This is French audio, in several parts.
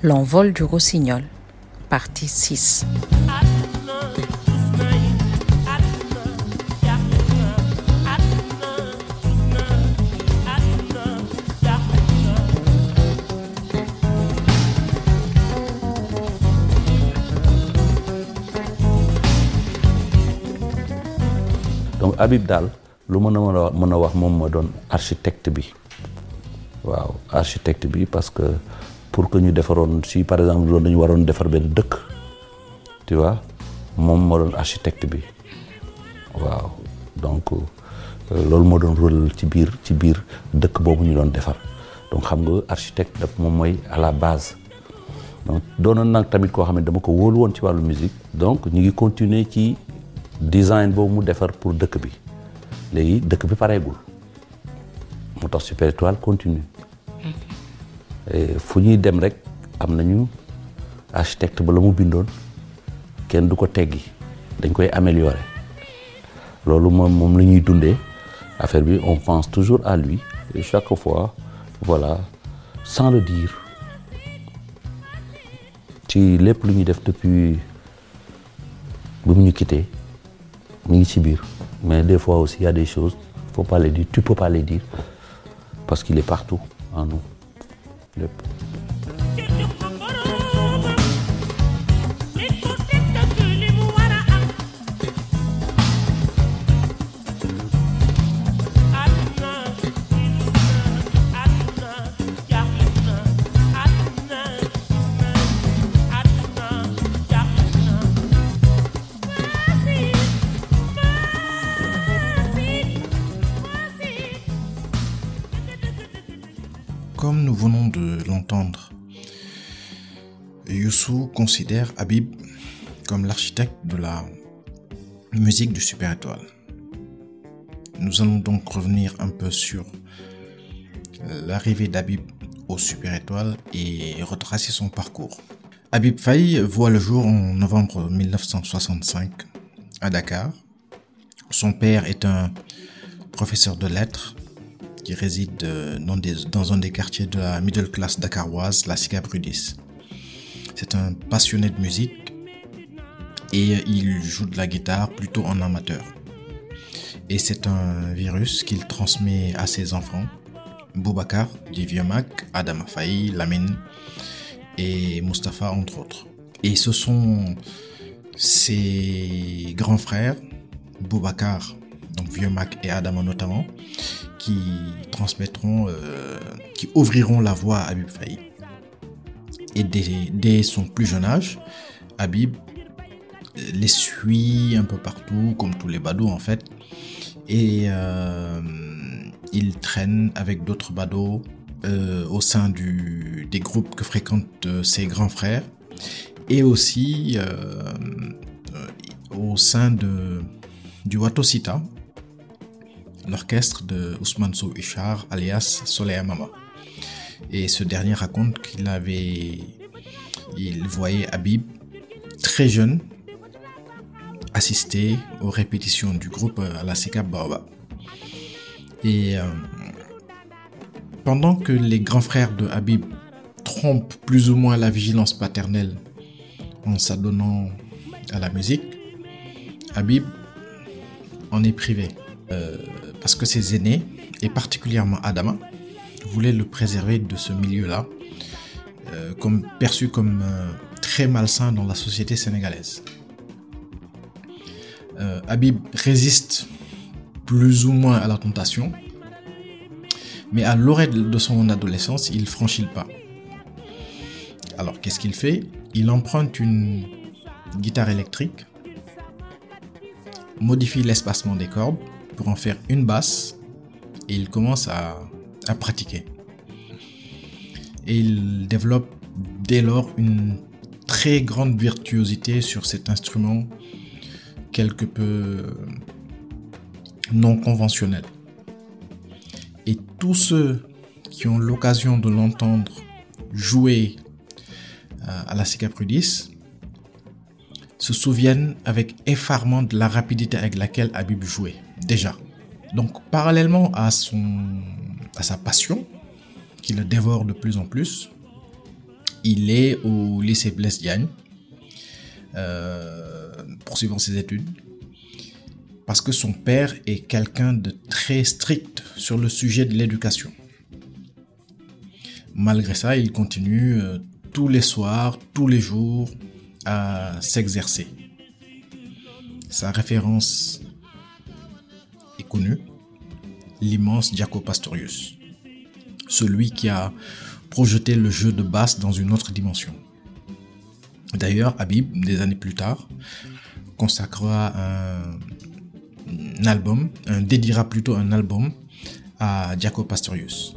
L'envol du rossignol, partie 6. donc Habib daal lu architecte bi waaw architecte bi parce que pour que ñu defaroon si par exemple loolu dañu waroon defar benn tu vois moom moo architecte bi. Waaw donc loolu moo rôle ci biir ci biir dëkk boobu ñu donc xam nga architecte daf moom mooy à la base. Donc doonoon nag tamit koo xam ne dama ko wóolu woon ci wàllu musique donc ñu ngi continuer ci design boobu mu defar pour dëkk bi. Léegi dëkk bi pareegul. Moo tax Super Étoile continue fu ñuy dem rek am nañu architecte ba on pense toujours à lui chaque fois sans le dire. Ci lépp lu ñuy depuis bi mu ñu quitté mais des fois aussi il y a des choses faut pas les dire tu peux pas les dire parce qu'il est partout en nous lépp l'entendre, Youssou considère Habib comme l'architecte de la musique du Super Étoile. Nous allons donc revenir un peu sur l'arrivée d'Habib au Super Étoile et retracer son parcours. Habib Faye voit le jour en novembre 1965 à Dakar. Son père est un professeur de lettres qui réside dans, des, dans, un des quartiers de la middle class dakaroise, la Sicap-Rudis. C'est un passionné de musique et il joue de la guitare plutôt en amateur. Et c'est un virus qu'il transmet à ses enfants, Boubacar, du vieux Mac, Adam Faye, Lamine et Mustapha entre autres. Et ce sont ses grands frères, Boubacar, donc vieux Mac et Adam notamment, qui transmettront, euh, qui ouvriront la voie à Habib Faye. Et dès, son plus jeune âge, Habib les suit un peu partout, comme tous les badauds en fait. Et euh, il traîne avec d'autres badauds euh, au sein des groupes que fréquentent ses grands frères. Et aussi au sein du Watosita, l'orchestre de Ousmane Sow Ishar, alias Soleil Mama. Et ce dernier raconte qu'il avait, il voyait Habib très jeune assister aux répétitions du groupe à la Sika Baobab. Et euh, pendant que les grands frères de Habib trompent plus ou moins la vigilance paternelle en s'adonnant à la musique, Habib en est privé. Euh, parce que ses aînés, et particulièrement Adama, voulaient le préserver de ce milieu-là, euh, comme, perçu comme euh, très malsain dans la société sénégalaise. Euh, Habib résiste plus ou moins à la tentation, mais à l'orée de son adolescence, il franchit le pas. Alors qu'est-ce qu'il fait? Il emprunte une guitare électrique, modifie l'espacement des cordes, pour en faire une basse et il commence à, pratiquer. Et il développe dès lors une très grande virtuosité sur cet instrument quelque peu non conventionnel. Et tous ceux qui ont l'occasion de l'entendre jouer à la Cicaprudis se souviennent avec effarement de la rapidité avec laquelle Habib jouait, déjà. Donc, parallèlement à, son, à sa passion, qui le dévore de plus en plus, il est au lycée Blaise Diagne, euh, poursuivant ses études, parce que son père est quelqu'un de très strict sur le sujet de l'éducation. Malgré ça, il continue euh, tous les soirs, tous les jours à s'exercer. Sa référence est connue, l'immense Jaco Pastorius, celui qui a projeté le jeu de basse dans une autre dimension. D'ailleurs, Habib, des années plus tard, consacrera un, album, dédiera plutôt un album à Jaco Pastorius.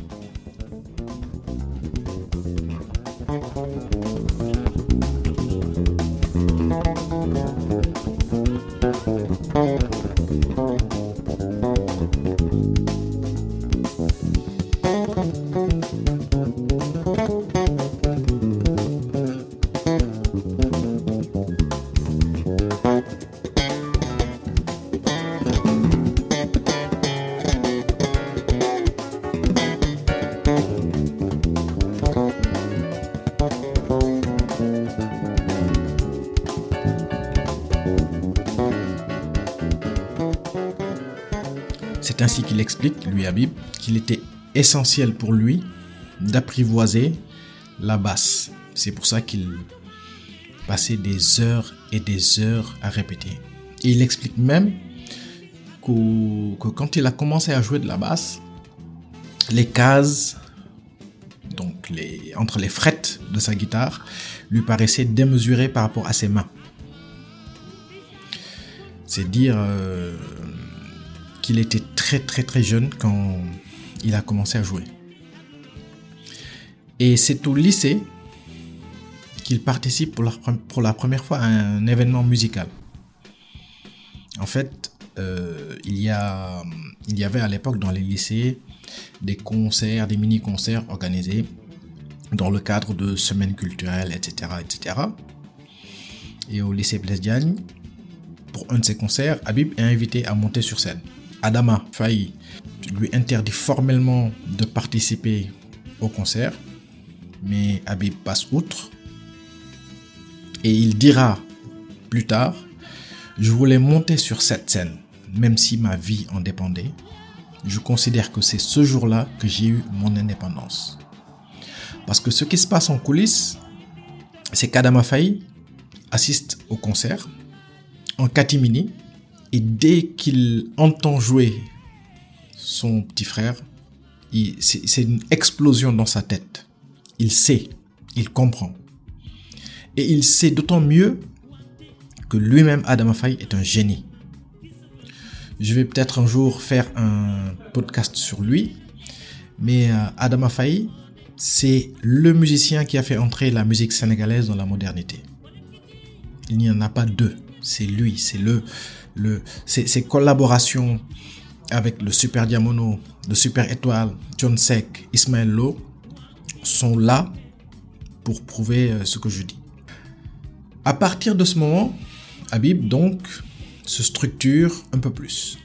Ainsi qu'il explique, lui Habib, qu'il était essentiel pour lui d'apprivoiser la basse. C'est pour ça qu'il passait des heures et des heures à répéter. Et il explique même que, que quand il a commencé à jouer de la basse, les cases, donc les, entre les frettes de sa guitare, lui paraissaient démesurées par rapport à ses mains. C'est dire euh, qu'il était très très très jeune quand il a commencé à jouer. Et c'est au lycée qu'il participe pour la, première fois à un événement musical. En fait, euh, il, y avait à l'époque dans les lycées des concerts, des mini-concerts organisés dans le cadre de semaines culturelles, etc. etc. Et au lycée Blaise pour un de ces concerts, Habib est invité à monter sur scène. Adama Faye lui interdit formellement de participer au concert, mais Habib passe outre et il dira plus tard Je voulais monter sur cette scène, même si ma vie en dépendait. Je considère que c'est ce jour-là que j'ai eu mon indépendance. Parce que ce qui se passe en coulisses, c'est qu'Adama Faye assiste au concert en catimini et dès qu'il entend jouer son petit frère, c'est une explosion dans sa tête. Il sait, il comprend. Et il sait d'autant mieux que lui-même, Adam Faye, est un génie. Je vais peut-être un jour faire un podcast sur lui, mais euh, Adam Faye, c'est le musicien qui a fait entrer la musique sénégalaise dans la modernité. Il n'y en a pas deux. C'est lui, c'est le, le, ses, collaborations avec le Super Diamono, le Super Étoile, John Sek, Ismaël Lo sont là pour prouver euh, ce que je dis. À partir de ce moment, Habib donc se structure un peu plus.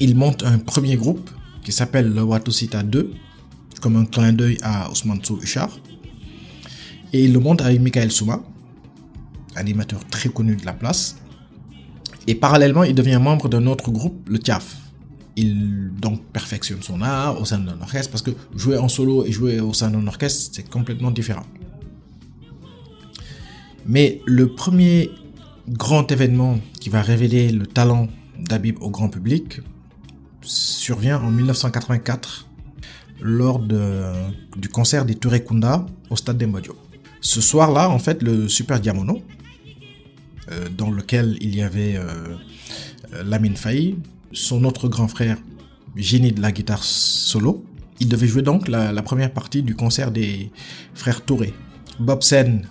Il monte un premier groupe qui s'appelle le Watusita 2, comme un clin d'œil à Ousmane Sou Et il le monte avec Michael Souma, animateur très connu de la place. Et parallèlement, il devient membre d'un autre groupe, le TIAF. Il donc perfectionne son art au sein d'un orchestre parce que jouer en solo et jouer au sein d'un orchestre, c'est complètement différent. Mais le premier grand événement qui va révéler le talent d'Abib au grand public survient en 1984 lors du concert des Touré Kunda au stade d'Embodio. Ce soir-là, en fait, le Super Diamono, dans lequel il y avait euh, euh, Lamine Faye, son autre grand frère, génie de la guitare solo. Il devait jouer donc la, première partie du concert des frères Touré. Bob Sen,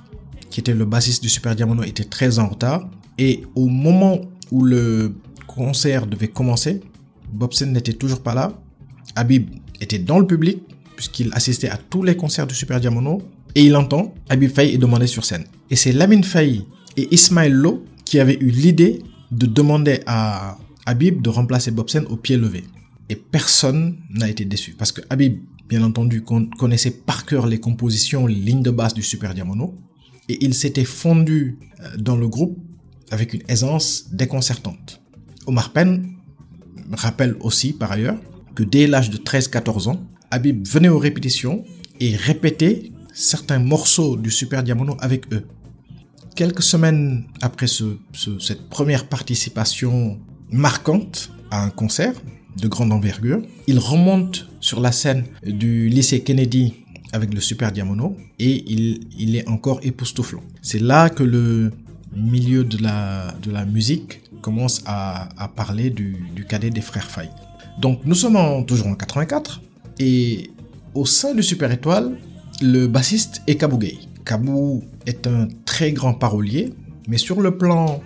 qui était le bassiste du Super Diamono, était très en retard. Et au moment où le concert devait commencer, Bob Sen n'était toujours pas là. Habib était dans le public, puisqu'il assistait à tous les concerts du Super Diamono. Et il entend Habib Faye est demandé sur scène. Et c'est Lamine Faye et Ismaël Lo qui avait eu l'idée de demander à Habib de remplacer Bobsen au pied levé. Et personne n'a été déçu parce que Habib bien entendu, connaissait par cœur les compositions, les lignes de basse du Super Diamono, et il s'était fondu euh, dans le groupe avec une aisance déconcertante. Omar Penn rappelle aussi, par ailleurs, que dès l'âge de 13-14 ans, Habib venait aux répétitions et répétait certains morceaux du Super Diamono avec eux. Quelques semaines après cette première participation marquante à un concert de grande envergure, il remonte sur la scène du lycée Kennedy avec le Super Diamono et il, est encore époustouflant. C'est là que le milieu de la, musique commence à, parler du, cadet des frères Fay. Donc nous sommes toujours en 84 et au sein du Super Étoile, le bassiste est Kabou Gay. Kabou est un très grand parolier, mais sur le plan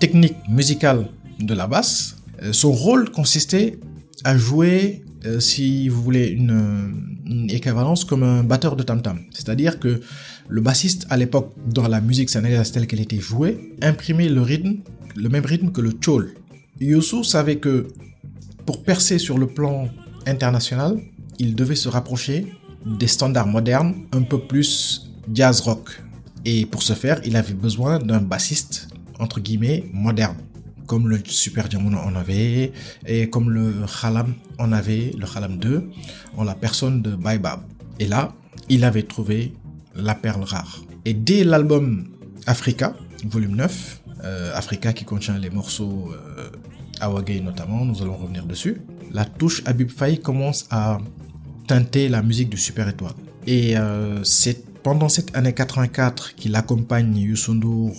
technique musical de la basse, euh, son rôle consistait à jouer, euh, si vous voulez, une, équivalence comme un batteur de tam-tam. C'est-à-dire que le bassiste, à l'époque, dans la musique sénégalaise telle qu'elle était jouée, imprimait le rythme, le même rythme que le chol. Youssou savait que pour percer sur le plan international, il devait se rapprocher des standards modernes, un peu plus jazz rock. Et pour ce faire, il avait besoin d'un bassiste, entre guillemets, moderne. Comme le Super Diamond en avait, et comme le Khalam en avait, le Khalam 2, en la personne de Baibab. Et là, il avait trouvé la perle rare. Et dès l'album Africa, volume 9, euh, Africa qui contient les morceaux euh, Awagay notamment, nous allons revenir dessus, la touche Habib Faye commence à teinter la musique du Super Étoile. Et euh, c'est pendant cette année 84 qu'il accompagne Youssou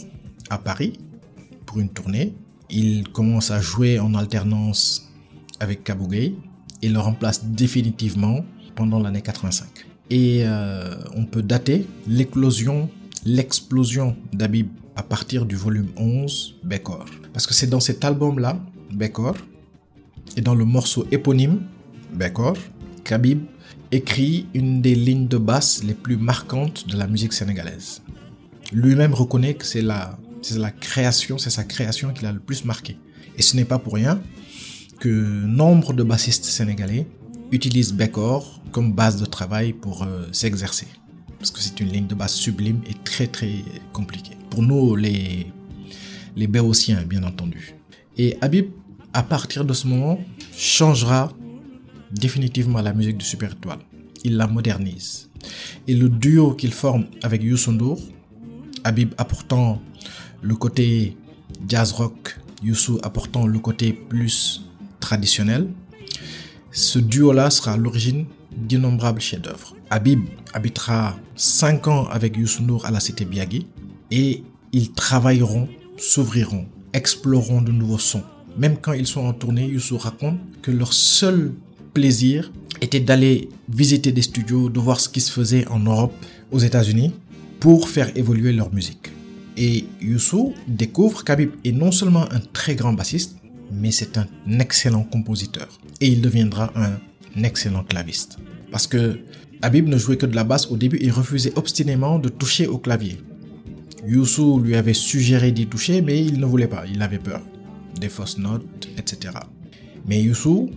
à Paris pour une tournée. Il commence à jouer en alternance avec Kabougay et le remplace définitivement pendant l'année 85. Et euh, on peut dater l'éclosion, l'explosion d'Abib à partir du volume 11, Bekor. Parce que c'est dans cet album-là, Bekor, et dans le morceau éponyme, Bekor, qu'Abib écrit une des lignes de basse les plus marquantes de la musique sénégalaise. Lui-même reconnaît que c'est la, création, c'est sa création qui l'a le plus marqué. Et ce n'est pas pour rien que nombre de bassistes sénégalais utilisent Bekor comme base de travail pour euh, s'exercer. Parce que c'est une ligne de basse sublime et très très compliquée. Pour nous, les, les béotiens, bien entendu. Et Habib, à partir de ce moment, changera définitivement la musique du Super Étoile. Il la modernise. Et le duo qu'il forme avec Youssou N'Dour, Habib apportant le côté jazz rock, Youssou apportant le côté plus traditionnel, ce duo-là sera l'origine d'innombrables chefs-d'œuvre. Habib habitera 5 ans avec Youssou à la cité Biagui et ils travailleront, s'ouvriront, exploreront de nouveaux sons. Même quand ils sont en tournée, Youssou raconte que leur seul plaisir était d'aller visiter des studios, de voir ce qui se faisait en Europe, aux États-Unis, pour faire évoluer leur musique. Et Youssou découvre qu'Habib est non seulement un très grand bassiste, mais c'est un excellent compositeur. Et il deviendra un excellent claviste. Parce que Habib ne jouait que de la basse au début et refusait obstinément de toucher au clavier. Youssou lui avait suggéré d'y toucher, mais il ne voulait pas, il avait peur. Des fausses notes, etc. Mais Youssou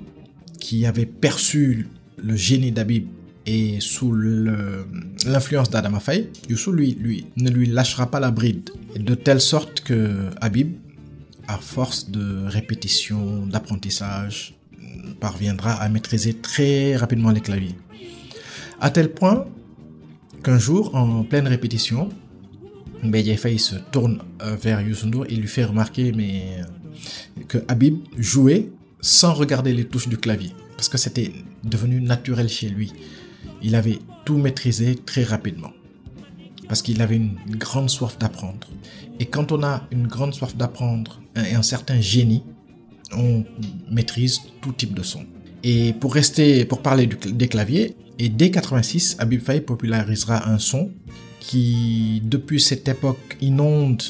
qui avait perçu le génie d'Abib et sous l'influence d'Adama Faye, Youssou lui, ne lui lâchera pas la bride. De telle sorte que Habib, à force de répétition, d'apprentissage, parviendra à maîtriser très rapidement les claviers. À tel point qu'un jour, en pleine répétition, Mbedje Faye se tourne euh, vers Youssou et lui fait remarquer euh, que Habib jouait sans regarder les touches du clavier, parce que c'était devenu naturel chez lui. Il avait tout maîtrisé très rapidement, parce qu'il avait une grande soif d'apprendre. Et quand on a une grande soif d'apprendre et un certain génie, on maîtrise tout type de son. Et pour rester, pour parler des claviers, et dès 86, Habib Faye popularisera un son qui, depuis cette époque, inonde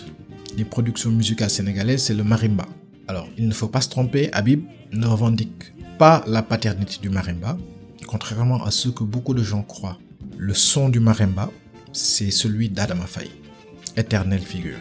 les productions musicales sénégalaises, c'est le marimba. Alors, il ne faut pas se tromper, Habib ne revendique pas la paternité du marimba, contrairement à ce que beaucoup de gens croient. Le son du marimba, c'est celui d'Adama Faye, éternelle figure.